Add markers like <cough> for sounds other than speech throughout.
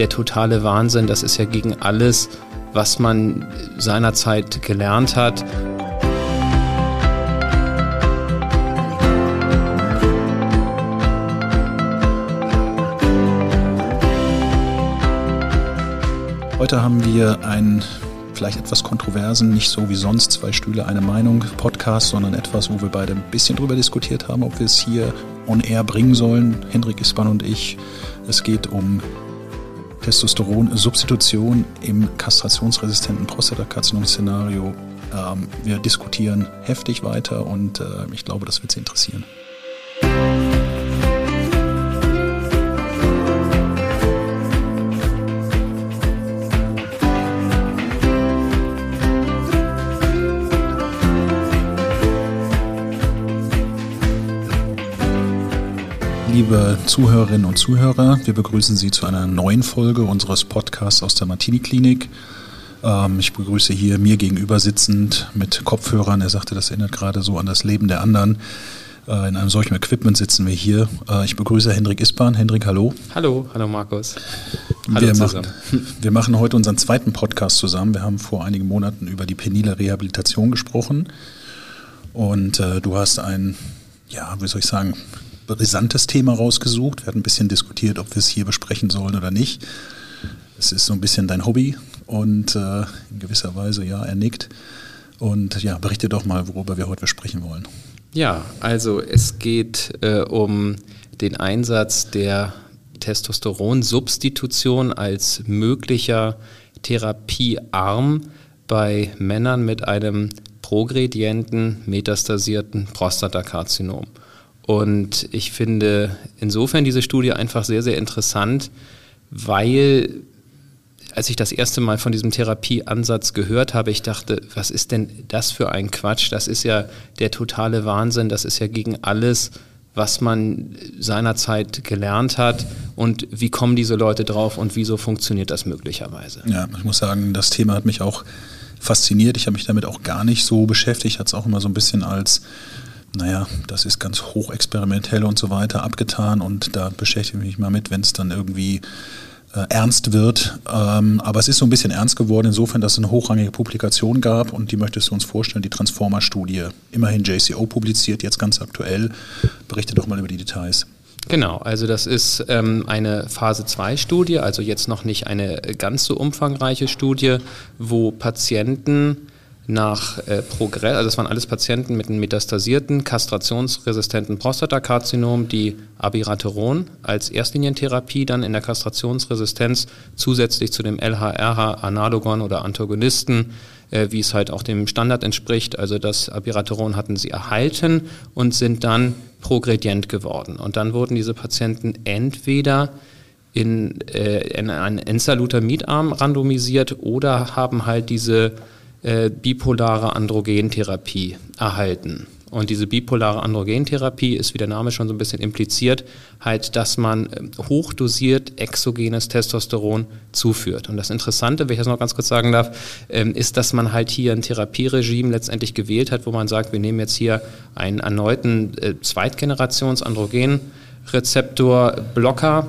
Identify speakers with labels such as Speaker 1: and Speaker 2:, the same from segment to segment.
Speaker 1: der totale Wahnsinn. Das ist ja gegen alles, was man seinerzeit gelernt hat.
Speaker 2: Heute haben wir einen vielleicht etwas kontroversen, nicht so wie sonst zwei Stühle, eine Meinung Podcast, sondern etwas, wo wir beide ein bisschen drüber diskutiert haben, ob wir es hier on air bringen sollen. Hendrik Ispan und ich. Es geht um Testosteron-Substitution im kastrationsresistenten Prostatakarzinom-Szenario. Ähm, wir diskutieren heftig weiter und äh, ich glaube, das wird Sie interessieren. Liebe Zuhörerinnen und Zuhörer. Wir begrüßen Sie zu einer neuen Folge unseres Podcasts aus der Martini-Klinik. Ähm, ich begrüße hier mir gegenüber sitzend mit Kopfhörern. Er sagte, das erinnert gerade so an das Leben der anderen. Äh, in einem solchen Equipment sitzen wir hier. Äh, ich begrüße Hendrik Ispan. Hendrik, hallo.
Speaker 1: Hallo, hallo Markus.
Speaker 2: Hallo wir, machen, <laughs> wir machen heute unseren zweiten Podcast zusammen. Wir haben vor einigen Monaten über die penile Rehabilitation gesprochen. Und äh, du hast ein, ja, wie soll ich sagen, brisantes Thema rausgesucht. Wir hatten ein bisschen diskutiert, ob wir es hier besprechen sollen oder nicht. Es ist so ein bisschen dein Hobby und äh, in gewisser Weise, ja, er nickt. Und ja, berichte doch mal, worüber wir heute sprechen wollen.
Speaker 1: Ja, also es geht äh, um den Einsatz der Testosteronsubstitution als möglicher Therapiearm bei Männern mit einem progredienten metastasierten Prostatakarzinom. Und ich finde insofern diese Studie einfach sehr, sehr interessant, weil als ich das erste Mal von diesem Therapieansatz gehört habe, ich dachte, was ist denn das für ein Quatsch? Das ist ja der totale Wahnsinn, das ist ja gegen alles, was man seinerzeit gelernt hat und wie kommen diese Leute drauf und wieso funktioniert das möglicherweise?
Speaker 2: Ja, ich muss sagen, das Thema hat mich auch fasziniert. Ich habe mich damit auch gar nicht so beschäftigt, hat es auch immer so ein bisschen als naja, das ist ganz hochexperimentell und so weiter abgetan und da beschäftige ich mich mal mit, wenn es dann irgendwie äh, ernst wird. Ähm, aber es ist so ein bisschen ernst geworden, insofern, dass es eine hochrangige Publikation gab und die möchtest du uns vorstellen, die Transformer-Studie. Immerhin JCO publiziert, jetzt ganz aktuell. Berichte doch mal über die Details.
Speaker 1: Genau, also das ist ähm, eine Phase-2-Studie, also jetzt noch nicht eine ganz so umfangreiche Studie, wo Patienten nach äh, Progress, also das waren alles Patienten mit einem metastasierten, kastrationsresistenten Prostatakarzinom, die Abiraterone als Erstlinientherapie dann in der Kastrationsresistenz zusätzlich zu dem LHRH-Analogon oder Antagonisten, äh, wie es halt auch dem Standard entspricht, also das Abiraterone hatten sie erhalten und sind dann progredient geworden. Und dann wurden diese Patienten entweder in, äh, in einen Enzalutamid-Arm randomisiert oder haben halt diese äh, bipolare Androgentherapie erhalten. Und diese bipolare Androgentherapie ist, wie der Name schon so ein bisschen impliziert, halt, dass man ähm, hochdosiert exogenes Testosteron zuführt. Und das Interessante, wenn ich das noch ganz kurz sagen darf, ähm, ist, dass man halt hier ein Therapieregime letztendlich gewählt hat, wo man sagt, wir nehmen jetzt hier einen erneuten äh, Zweitgenerations-Androgen-Rezeptor-Blocker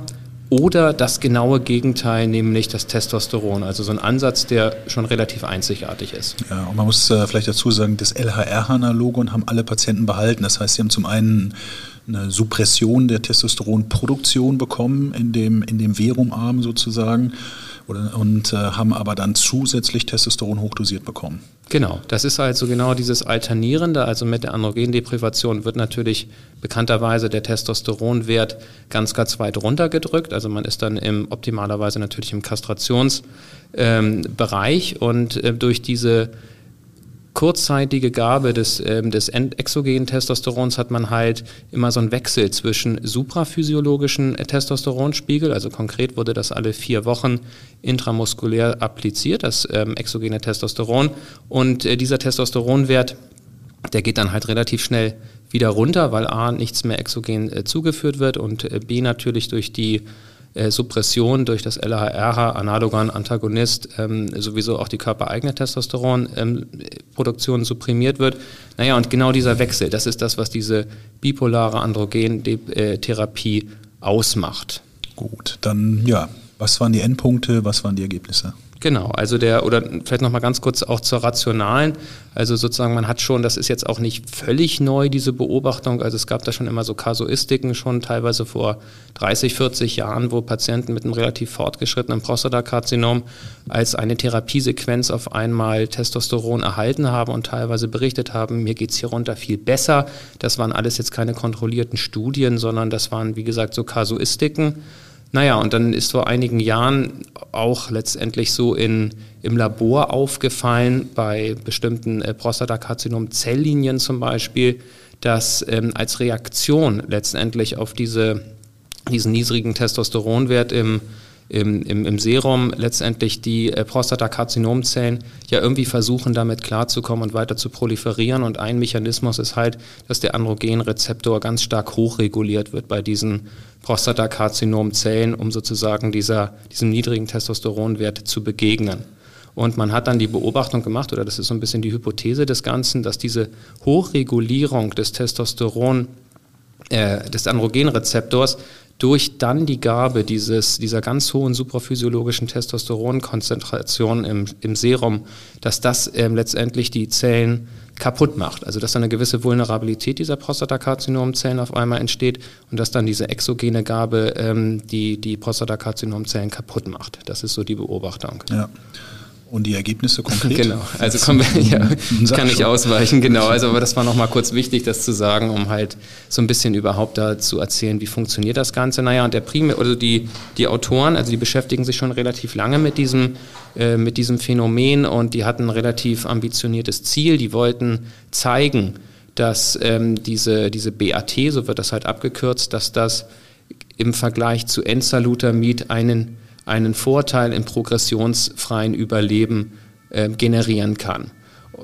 Speaker 1: oder das genaue Gegenteil, nämlich das Testosteron. Also so ein Ansatz, der schon relativ einzigartig ist.
Speaker 2: Ja, und man muss äh, vielleicht dazu sagen, das LHR-Analogon haben alle Patienten behalten. Das heißt, sie haben zum einen eine Suppression der Testosteronproduktion bekommen in dem, in dem Verumarm sozusagen und äh, haben aber dann zusätzlich Testosteron hochdosiert bekommen.
Speaker 1: Genau, das ist also genau dieses Alternierende. Also mit der Androgendeprivation wird natürlich bekannterweise der Testosteronwert ganz, ganz weit runtergedrückt. Also man ist dann im, optimalerweise natürlich im Kastrationsbereich ähm, und äh, durch diese kurzzeitige Gabe des, ähm, des exogenen Testosterons hat man halt immer so einen Wechsel zwischen supraphysiologischen Testosteronspiegel, also konkret wurde das alle vier Wochen intramuskulär appliziert, das ähm, exogene Testosteron, und äh, dieser Testosteronwert, der geht dann halt relativ schnell wieder runter, weil A nichts mehr exogen äh, zugeführt wird und äh, B natürlich durch die äh, Suppression durch das LHRH, Analogon, Antagonist, ähm, sowieso auch die körpereigene Testosteronproduktion ähm, supprimiert wird. Naja, und genau dieser Wechsel, das ist das, was diese bipolare Androgentherapie ausmacht.
Speaker 2: Gut, dann ja, Was waren die Endpunkte, was waren die Ergebnisse?
Speaker 1: Genau, also der, oder vielleicht nochmal ganz kurz auch zur rationalen. Also sozusagen, man hat schon, das ist jetzt auch nicht völlig neu, diese Beobachtung. Also es gab da schon immer so Kasuistiken, schon teilweise vor 30, 40 Jahren, wo Patienten mit einem relativ fortgeschrittenen Prostatakarzinom als eine Therapiesequenz auf einmal Testosteron erhalten haben und teilweise berichtet haben, mir geht's hier runter viel besser. Das waren alles jetzt keine kontrollierten Studien, sondern das waren, wie gesagt, so Kasuistiken. Naja, und dann ist vor einigen Jahren auch letztendlich so in, im Labor aufgefallen, bei bestimmten äh, Prostatakarzinom-Zelllinien zum Beispiel, dass ähm, als Reaktion letztendlich auf diese, diesen niedrigen Testosteronwert im im, im, im Serum letztendlich die äh, Prostatakarzinomzellen ja irgendwie versuchen, damit klarzukommen und weiter zu proliferieren. Und ein Mechanismus ist halt, dass der Androgenrezeptor ganz stark hochreguliert wird bei diesen Prostatakarzinomzellen, um sozusagen dieser, diesem niedrigen Testosteronwert zu begegnen. Und man hat dann die Beobachtung gemacht, oder das ist so ein bisschen die Hypothese des Ganzen, dass diese Hochregulierung des Testosteron, äh, des Androgenrezeptors durch dann die Gabe dieses, dieser ganz hohen supraphysiologischen Testosteronkonzentration im, im Serum, dass das ähm, letztendlich die Zellen kaputt macht. Also dass dann eine gewisse Vulnerabilität dieser Prostatakarzinomzellen auf einmal entsteht und dass dann diese exogene Gabe ähm, die, die Prostatakarzinomzellen kaputt macht. Das ist so die Beobachtung.
Speaker 2: Ja. Und die Ergebnisse konkret?
Speaker 1: Genau, also kommen wir, ja, kann ich ausweichen, genau. Also, aber das war nochmal kurz wichtig, das zu sagen, um halt so ein bisschen überhaupt da zu erzählen, wie funktioniert das Ganze. Naja, und der Primär, also die, die Autoren, also die beschäftigen sich schon relativ lange mit diesem, äh, mit diesem Phänomen und die hatten ein relativ ambitioniertes Ziel. Die wollten zeigen, dass ähm, diese, diese BAT, so wird das halt abgekürzt, dass das im Vergleich zu Enzalutamid einen einen Vorteil im progressionsfreien Überleben äh, generieren kann.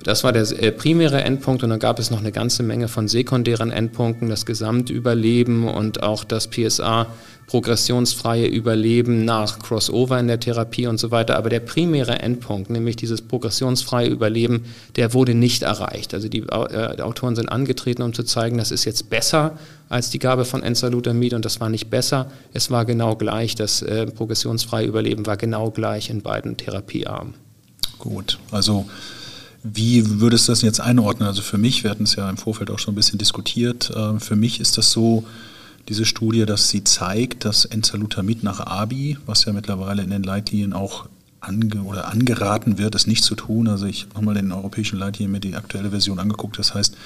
Speaker 1: Das war der äh, primäre Endpunkt und dann gab es noch eine ganze Menge von sekundären Endpunkten, das Gesamtüberleben und auch das PSA progressionsfreie Überleben nach Crossover in der Therapie und so weiter. Aber der primäre Endpunkt, nämlich dieses progressionsfreie Überleben, der wurde nicht erreicht. Also die, äh, die Autoren sind angetreten, um zu zeigen, das ist jetzt besser als die Gabe von Enzalutamid und das war nicht besser. Es war genau gleich. Das äh, progressionsfreie Überleben war genau gleich in beiden Therapiearmen.
Speaker 2: Gut, also wie würdest du das jetzt einordnen? Also für mich, wir hatten es ja im Vorfeld auch schon ein bisschen diskutiert, äh, für mich ist das so, diese Studie, dass sie zeigt, dass Enzalutamid nach ABI, was ja mittlerweile in den Leitlinien auch ange oder angeraten wird, es nicht zu tun. Also ich habe nochmal den europäischen Leitlinien mir die aktuelle Version angeguckt. Das heißt,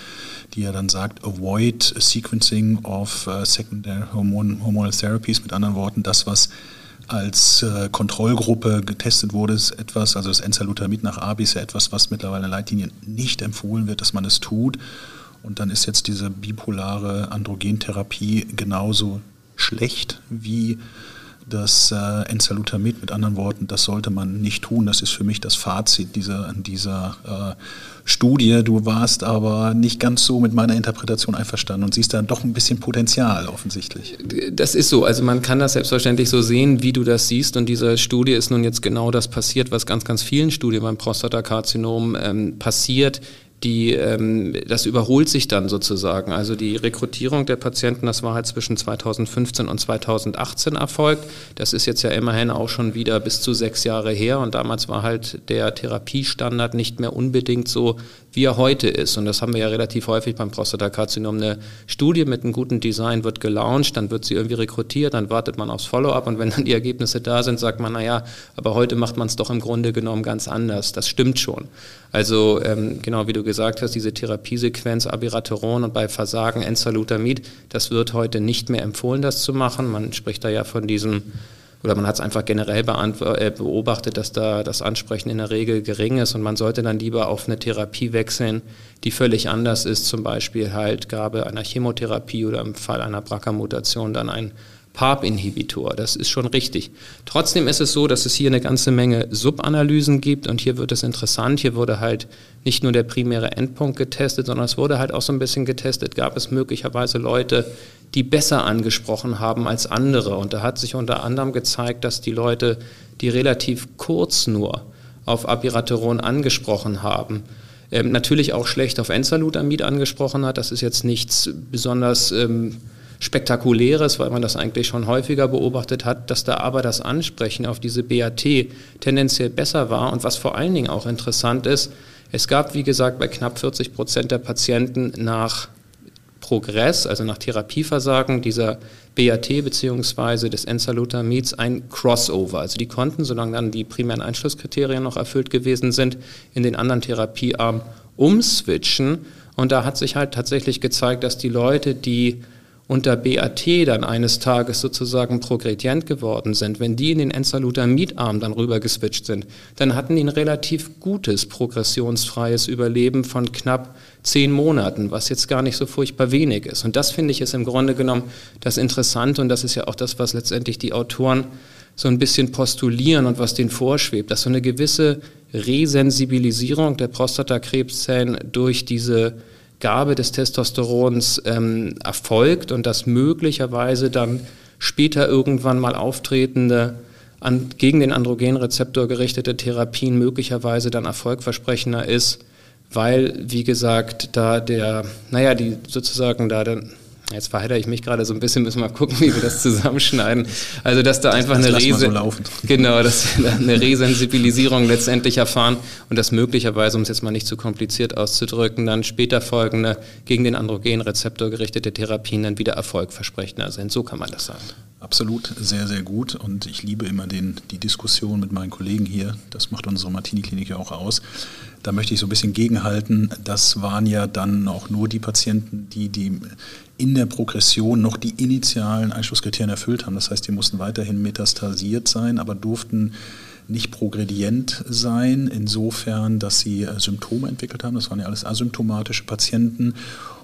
Speaker 2: die ja dann sagt, avoid sequencing of uh, secondary hormonal therapies. Mit anderen Worten, das, was als äh, Kontrollgruppe getestet wurde, ist etwas, also das Enzalutamid nach ABI ist ja etwas, was mittlerweile in Leitlinien nicht empfohlen wird, dass man es tut. Und dann ist jetzt diese bipolare Androgentherapie genauso schlecht wie das äh, Enzalutamid. Mit anderen Worten, das sollte man nicht tun. Das ist für mich das Fazit dieser, dieser äh, Studie. Du warst aber nicht ganz so mit meiner Interpretation einverstanden und siehst da doch ein bisschen Potenzial offensichtlich.
Speaker 1: Das ist so. Also man kann das selbstverständlich so sehen, wie du das siehst. Und diese Studie ist nun jetzt genau das passiert, was ganz, ganz vielen Studien beim Prostatakarzinom ähm, passiert die, ähm, das überholt sich dann sozusagen. Also die Rekrutierung der Patienten, das war halt zwischen 2015 und 2018 erfolgt. Das ist jetzt ja immerhin auch schon wieder bis zu sechs Jahre her und damals war halt der Therapiestandard nicht mehr unbedingt so, wie er heute ist. Und das haben wir ja relativ häufig beim Prostatakarzinom. Eine Studie mit einem guten Design wird gelauncht, dann wird sie irgendwie rekrutiert, dann wartet man aufs Follow-up und wenn dann die Ergebnisse da sind, sagt man, naja, aber heute macht man es doch im Grunde genommen ganz anders. Das stimmt schon. Also ähm, genau wie du gesagt hast, diese Therapiesequenz Abiraterone und bei Versagen Enzalutamid, das wird heute nicht mehr empfohlen, das zu machen. Man spricht da ja von diesem oder man hat es einfach generell äh, beobachtet, dass da das Ansprechen in der Regel gering ist und man sollte dann lieber auf eine Therapie wechseln, die völlig anders ist, zum Beispiel halt Gabe einer Chemotherapie oder im Fall einer BRCA-Mutation dann ein PARP-Inhibitor. Das ist schon richtig. Trotzdem ist es so, dass es hier eine ganze Menge Subanalysen gibt und hier wird es interessant. Hier wurde halt nicht nur der primäre Endpunkt getestet, sondern es wurde halt auch so ein bisschen getestet. Gab es möglicherweise Leute, die besser angesprochen haben als andere? Und da hat sich unter anderem gezeigt, dass die Leute, die relativ kurz nur auf Abiraterone angesprochen haben, ähm, natürlich auch schlecht auf Enzalutamid angesprochen hat. Das ist jetzt nichts besonders ähm, Spektakuläres, weil man das eigentlich schon häufiger beobachtet hat, dass da aber das Ansprechen auf diese BAT tendenziell besser war. Und was vor allen Dingen auch interessant ist, es gab, wie gesagt, bei knapp 40 Prozent der Patienten nach Progress, also nach Therapieversagen dieser BAT bzw. des Enzalutamids ein Crossover. Also die konnten, solange dann die primären Einschlusskriterien noch erfüllt gewesen sind, in den anderen Therapiearm umswitchen. Und da hat sich halt tatsächlich gezeigt, dass die Leute, die unter BAT dann eines Tages sozusagen progredient geworden sind, wenn die in den Enzalutamidarm dann rüber geswitcht sind, dann hatten die ein relativ gutes progressionsfreies Überleben von knapp zehn Monaten, was jetzt gar nicht so furchtbar wenig ist. Und das finde ich ist im Grunde genommen das Interessante und das ist ja auch das, was letztendlich die Autoren so ein bisschen postulieren und was denen vorschwebt, dass so eine gewisse Resensibilisierung der Prostatakrebszellen durch diese Gabe des Testosterons ähm, erfolgt und dass möglicherweise dann später irgendwann mal auftretende an, gegen den Androgenrezeptor gerichtete Therapien möglicherweise dann erfolgversprechender ist, weil, wie gesagt, da der, naja, die sozusagen da dann Jetzt verheitere ich mich gerade so ein bisschen, müssen wir mal gucken, <laughs> wie wir das zusammenschneiden. Also, dass da einfach das eine, Rese so <laughs> genau, dass wir eine Resensibilisierung letztendlich erfahren und dass möglicherweise, um es jetzt mal nicht zu kompliziert auszudrücken, dann später folgende gegen den Androgenrezeptor gerichtete Therapien dann wieder erfolgversprechender sind. So kann man das sagen.
Speaker 2: Absolut, sehr, sehr gut. Und ich liebe immer den, die Diskussion mit meinen Kollegen hier. Das macht unsere Martini-Klinik ja auch aus. Da möchte ich so ein bisschen gegenhalten. Das waren ja dann auch nur die Patienten, die, die in der Progression noch die initialen Einschlusskriterien erfüllt haben. Das heißt, die mussten weiterhin metastasiert sein, aber durften nicht progredient sein, insofern, dass sie äh, Symptome entwickelt haben. Das waren ja alles asymptomatische Patienten.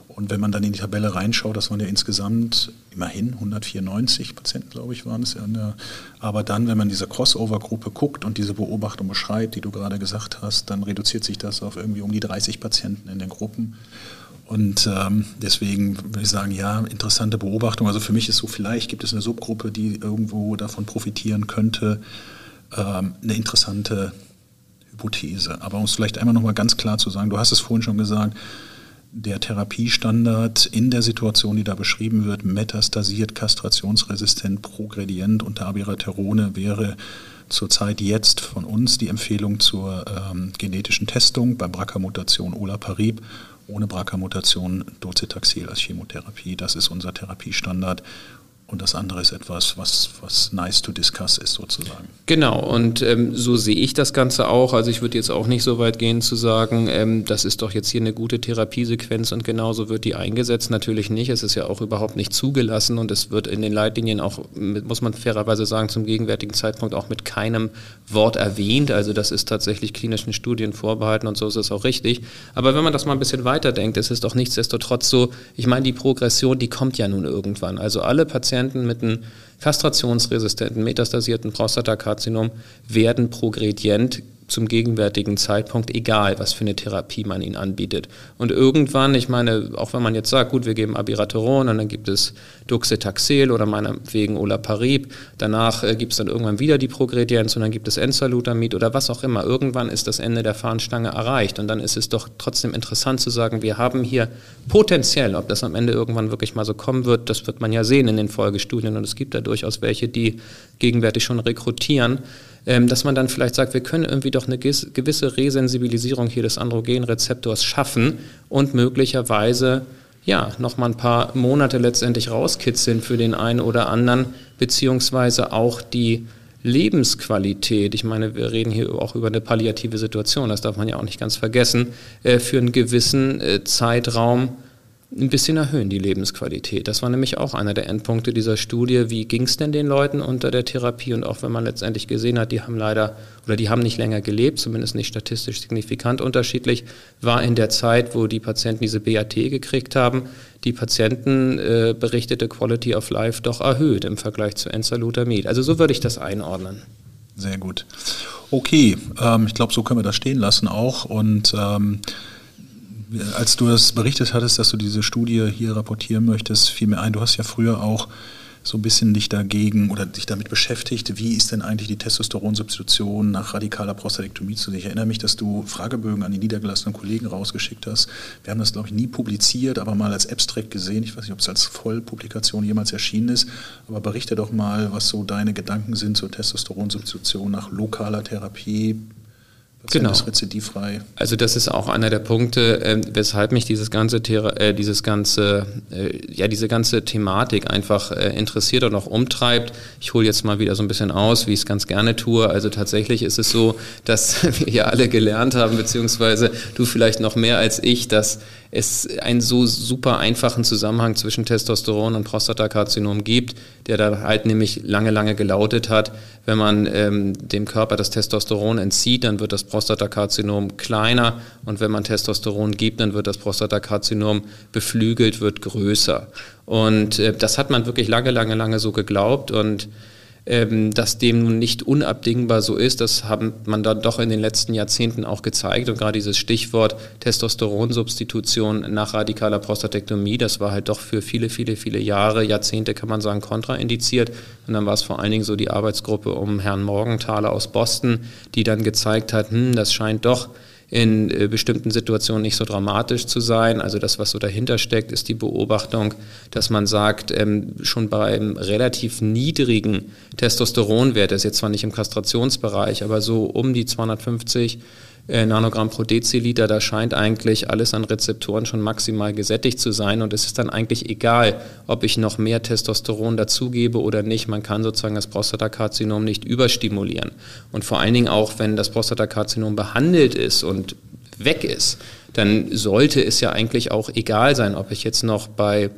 Speaker 2: Und wenn man dann in die Tabelle reinschaut, das waren ja insgesamt immerhin 194 Patienten, glaube ich, waren es ja. Aber dann, wenn man diese Crossover-Gruppe guckt und diese Beobachtung beschreibt, die du gerade gesagt hast, dann reduziert sich das auf irgendwie um die 30 Patienten in den Gruppen. Und ähm, deswegen würde ich sagen, ja, interessante Beobachtung. Also für mich ist so, vielleicht gibt es eine Subgruppe, die irgendwo davon profitieren könnte. Ähm, eine interessante Hypothese. Aber um es vielleicht einmal nochmal ganz klar zu sagen, du hast es vorhin schon gesagt, der Therapiestandard in der Situation, die da beschrieben wird, metastasiert, kastrationsresistent, progredient unter Abiraterone wäre zurzeit jetzt von uns die Empfehlung zur ähm, genetischen Testung bei BRCA-Mutation Olaparib ohne BRCA-Mutation Docetaxel als Chemotherapie. Das ist unser Therapiestandard und das andere ist etwas, was, was nice to discuss ist sozusagen.
Speaker 1: Genau, und ähm, so sehe ich das Ganze auch. Also ich würde jetzt auch nicht so weit gehen zu sagen, ähm, das ist doch jetzt hier eine gute Therapiesequenz und genauso wird die eingesetzt. Natürlich nicht. Es ist ja auch überhaupt nicht zugelassen und es wird in den Leitlinien auch, muss man fairerweise sagen, zum gegenwärtigen Zeitpunkt auch mit keinem Wort erwähnt. Also das ist tatsächlich klinischen Studien vorbehalten und so ist es auch richtig. Aber wenn man das mal ein bisschen weiterdenkt, ist es doch nichtsdestotrotz so, ich meine, die Progression, die kommt ja nun irgendwann. Also alle Patienten Patienten mit einem kastrationsresistenten, metastasierten Prostatakarzinom werden progredient zum gegenwärtigen Zeitpunkt, egal was für eine Therapie man ihnen anbietet. Und irgendwann, ich meine, auch wenn man jetzt sagt, gut, wir geben Abiraterone und dann gibt es Duxetaxel oder meinetwegen Olaparib, danach äh, gibt es dann irgendwann wieder die Progredienz und dann gibt es Enzalutamid oder was auch immer. Irgendwann ist das Ende der Fahnenstange erreicht und dann ist es doch trotzdem interessant zu sagen, wir haben hier potenziell, ob das am Ende irgendwann wirklich mal so kommen wird, das wird man ja sehen in den Folgestudien und es gibt da durchaus welche, die gegenwärtig schon rekrutieren, ähm, dass man dann vielleicht sagt, wir können irgendwie doch eine gewisse Resensibilisierung hier des Androgenrezeptors schaffen und möglicherweise ja, noch mal ein paar Monate letztendlich rauskitzeln für den einen oder anderen, beziehungsweise auch die Lebensqualität, ich meine, wir reden hier auch über eine palliative Situation, das darf man ja auch nicht ganz vergessen, äh, für einen gewissen äh, Zeitraum ein bisschen erhöhen, die Lebensqualität. Das war nämlich auch einer der Endpunkte dieser Studie. Wie ging es denn den Leuten unter der Therapie? Und auch wenn man letztendlich gesehen hat, die haben leider oder die haben nicht länger gelebt, zumindest nicht statistisch signifikant unterschiedlich, war in der Zeit, wo die Patienten diese BAT gekriegt haben, die Patienten äh, berichtete Quality of Life doch erhöht im Vergleich zu Enzalutamid. Also so würde ich das einordnen.
Speaker 2: Sehr gut. Okay, ähm, ich glaube, so können wir das stehen lassen auch. Und ähm, als du das berichtet hattest, dass du diese Studie hier rapportieren möchtest, fiel mir ein, du hast ja früher auch so ein bisschen dich dagegen oder dich damit beschäftigt, wie ist denn eigentlich die Testosteronsubstitution nach radikaler Prostatektomie zu sehen. Ich erinnere mich, dass du Fragebögen an die niedergelassenen Kollegen rausgeschickt hast. Wir haben das, glaube ich, nie publiziert, aber mal als Abstract gesehen. Ich weiß nicht, ob es als Vollpublikation jemals erschienen ist, aber berichte doch mal, was so deine Gedanken sind zur Testosteronsubstitution nach lokaler Therapie,
Speaker 1: genau. ist rezidivfrei. Also das ist auch einer der Punkte, äh, weshalb mich dieses ganze, äh, dieses ganze, äh, ja diese ganze Thematik einfach äh, interessiert und auch umtreibt. Ich hole jetzt mal wieder so ein bisschen aus, wie ich es ganz gerne tue. Also tatsächlich ist es so, dass <laughs> wir ja alle gelernt haben, beziehungsweise du vielleicht noch mehr als ich, dass es einen so super einfachen Zusammenhang zwischen Testosteron und Prostatakarzinom gibt, der da halt nämlich lange, lange gelautet hat, wenn man ähm, dem Körper das Testosteron entzieht, dann wird das Prostatakarzinom kleiner. Und wenn man Testosteron gibt, dann wird das Prostatakarzinom beflügelt, wird größer. Und äh, das hat man wirklich lange, lange, lange so geglaubt. Und ähm, dass dem nun nicht unabdingbar so ist, das hat man dann doch in den letzten Jahrzehnten auch gezeigt. Und gerade dieses Stichwort Testosteronsubstitution nach radikaler Prostatektomie, das war halt doch für viele, viele, viele Jahre, Jahrzehnte kann man sagen, kontraindiziert. Und dann war es vor allen Dingen so die Arbeitsgruppe um Herrn Morgenthaler aus Boston, die dann gezeigt hat, hm, das scheint doch in äh, bestimmten Situationen nicht so dramatisch zu sein. Also das, was so dahinter steckt, ist die Beobachtung, dass man sagt, ähm, schon beim relativ niedrigen Testosteronwert, das ist jetzt zwar nicht im Kastrationsbereich, aber so um die 250 äh, Nanogramm pro Deziliter, da scheint eigentlich alles an Rezeptoren schon maximal gesättigt zu sein und es ist dann eigentlich egal, ob ich noch mehr Testosteron dazugebe oder nicht. Man kann sozusagen das Prostatakarzinom nicht überstimulieren. Und vor allen Dingen auch, wenn das Prostatakarzinom behandelt ist und weg ist, dann sollte es ja eigentlich auch egal sein, ob ich jetzt noch bei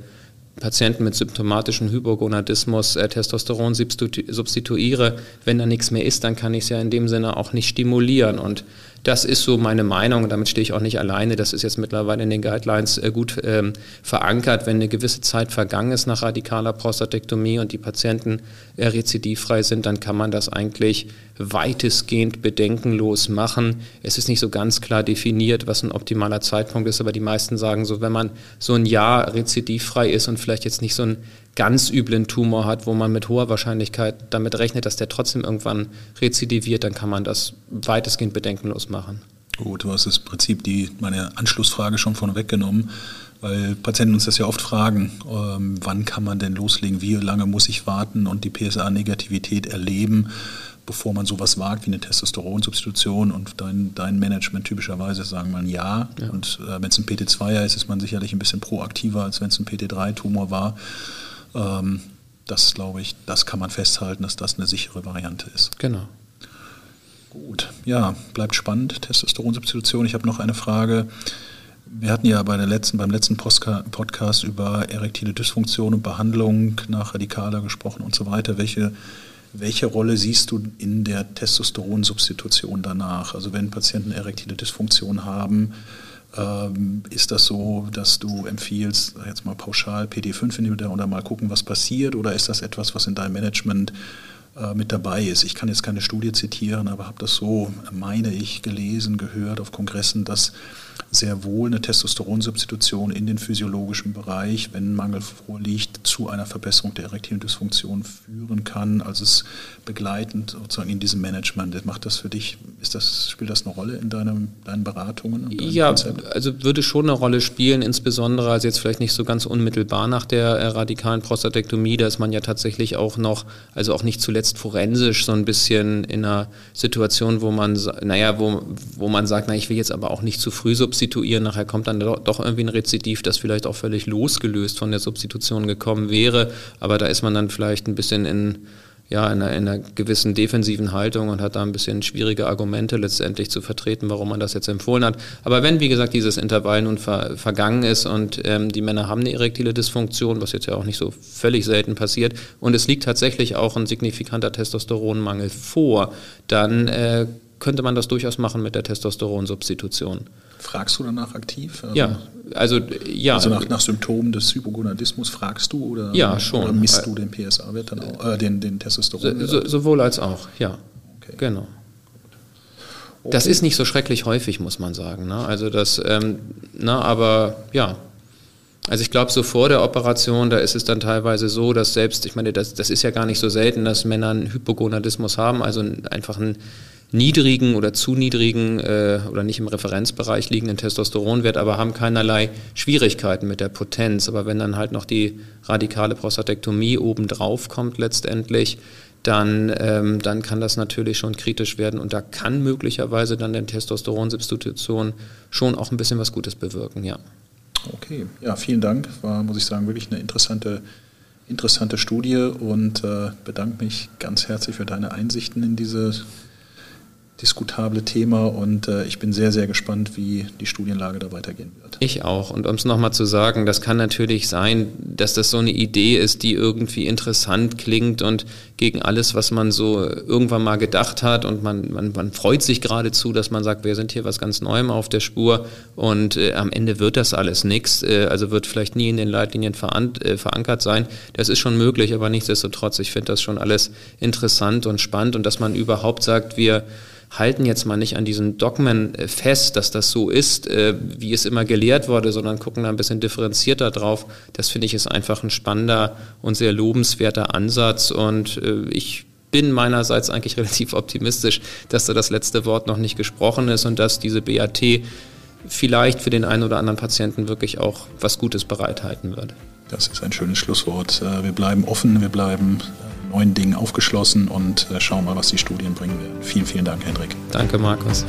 Speaker 1: Patienten mit symptomatischem Hypogonadismus äh, Testosteron substituiere. Wenn da nichts mehr ist, dann kann ich es ja in dem Sinne auch nicht stimulieren. Und das ist so meine Meinung, damit stehe ich auch nicht alleine. Das ist jetzt mittlerweile in den Guidelines äh, gut ähm, verankert. Wenn eine gewisse Zeit vergangen ist nach radikaler Prostatektomie und die Patienten äh, rezidivfrei sind, dann kann man das eigentlich weitestgehend bedenkenlos machen. Es ist nicht so ganz klar definiert, was ein optimaler Zeitpunkt ist, aber die meisten sagen so, wenn man so ein Jahr rezidivfrei ist und vielleicht jetzt nicht so ein ganz üblen Tumor hat, wo man mit hoher Wahrscheinlichkeit damit rechnet, dass der trotzdem irgendwann rezidiviert, dann kann man das weitestgehend bedenkenlos machen.
Speaker 2: Gut, du hast das Prinzip die, meine Anschlussfrage schon von weggenommen, weil Patienten uns das ja oft fragen, ähm, wann kann man denn loslegen, wie lange muss ich warten und die PSA-Negativität erleben, bevor man sowas wagt wie eine Testosteronsubstitution und dein, dein Management typischerweise sagen man ja. ja. Und äh, wenn es ein PT2er ist, ist man sicherlich ein bisschen proaktiver, als wenn es ein PT3-Tumor war. Ähm, das glaube ich, das kann man festhalten, dass das eine sichere Variante ist.
Speaker 1: Genau.
Speaker 2: Gut, ja, bleibt spannend, Testosteronsubstitution. Ich habe noch eine Frage. Wir hatten ja bei der letzten, beim letzten Podcast über erektile Dysfunktion und Behandlung nach Radikaler gesprochen und so weiter. Welche, welche Rolle siehst du in der Testosteronsubstitution danach? Also wenn Patienten erektile Dysfunktion haben, ähm, ist das so, dass du empfiehlst, jetzt mal pauschal PD5-Inhibitor oder mal gucken, was passiert? Oder ist das etwas, was in deinem Management äh, mit dabei ist? Ich kann jetzt keine Studie zitieren, aber habe das so, meine ich, gelesen, gehört auf Kongressen, dass sehr wohl eine Testosteronsubstitution in den physiologischen Bereich, wenn Mangel vorliegt, zu einer Verbesserung der erektilen Dysfunktion führen kann. Also es begleitend sozusagen in diesem Management. Macht das für dich, ist das, spielt das eine Rolle in deinem, deinen Beratungen?
Speaker 1: ja, Konzept? also würde schon eine Rolle spielen, insbesondere also jetzt vielleicht nicht so ganz unmittelbar nach der äh, radikalen Prostatektomie, da ist man ja tatsächlich auch noch, also auch nicht zuletzt forensisch so ein bisschen in einer Situation, wo man, naja, wo, wo man sagt, na, ich will jetzt aber auch nicht zu früh substituieren. Nachher kommt dann doch irgendwie ein Rezidiv, das vielleicht auch völlig losgelöst von der Substitution gekommen wäre. Aber da ist man dann vielleicht ein bisschen in, ja, in einer, in einer gewissen defensiven Haltung und hat da ein bisschen schwierige Argumente letztendlich zu vertreten, warum man das jetzt empfohlen hat. Aber wenn, wie gesagt, dieses Intervall nun ver, vergangen ist und ähm, die Männer haben eine erektile Dysfunktion, was jetzt ja auch nicht so völlig selten passiert, und es liegt tatsächlich auch ein signifikanter Testosteronmangel vor, dann äh, könnte man das durchaus machen mit der Testosteronsubstitution.
Speaker 2: Fragst du danach aktiv?
Speaker 1: Also, ja, also ja.
Speaker 2: Also nach, nach, Symptomen des Hypogonadismus fragst du oder,
Speaker 1: ja, schon. oder
Speaker 2: misst du den PSA-Wert dann auch, äh, den, den Testosteron?
Speaker 1: So, sowohl als auch, ja. Okay. Genau. Okay. Das ist nicht so schrecklich häufig, muss man sagen. Ne? Also das, ähm, na, aber ja, Also ich glaube, so vor der Operation, da ist es dann teilweise so, dass selbst, ich meine, das, das ist ja gar nicht so selten, dass Männer einen Hypogonadismus haben, also einfach einen niedrigen oder zu niedrigen äh, oder nicht im Referenzbereich liegenden Testosteronwert, aber haben keinerlei Schwierigkeiten mit der Potenz. Aber wenn dann halt noch die radikale Prostatektomie obendrauf kommt letztendlich, dann, ähm, dann kann das natürlich schon kritisch werden und da kann möglicherweise dann der Testosteronsubstitution schon auch ein bisschen was Gutes bewirken, ja.
Speaker 2: Okay, ja, vielen Dank. War, muss ich sagen, wirklich eine interessante, interessante Studie und äh, bedanke mich ganz herzlich für deine Einsichten in diese diskutable Thema und äh, ich bin sehr, sehr gespannt, wie die Studienlage da weitergehen wird.
Speaker 1: Ich auch. Und um es nochmal zu sagen, das kann natürlich sein, dass das so eine Idee ist, die irgendwie interessant klingt und gegen alles, was man so irgendwann mal gedacht hat und man, man, man freut sich geradezu, dass man sagt, wir sind hier was ganz Neuem auf der Spur und äh, am Ende wird das alles nichts, äh, also wird vielleicht nie in den Leitlinien veran äh, verankert sein. Das ist schon möglich, aber nichtsdestotrotz, ich finde das schon alles interessant und spannend und dass man überhaupt sagt, wir halten jetzt mal nicht an diesen Dogmen äh, fest, dass das so ist, äh, wie es immer gelehrt wurde, sondern gucken da ein bisschen differenzierter drauf. Das finde ich ist einfach ein spannender und sehr lobenswerter Ansatz und äh, ich bin meinerseits eigentlich <laughs> relativ optimistisch, dass da das letzte Wort noch nicht gesprochen ist und dass diese BAT vielleicht für den einen oder anderen Patienten wirklich auch was Gutes bereithalten wird.
Speaker 2: Das ist ein schönes Schlusswort. Wir bleiben offen, wir bleiben neuen Dingen aufgeschlossen und äh, schauen mal, was die Studien bringen werden. Vielen, vielen Dank, Hendrik.
Speaker 1: Danke, Markus.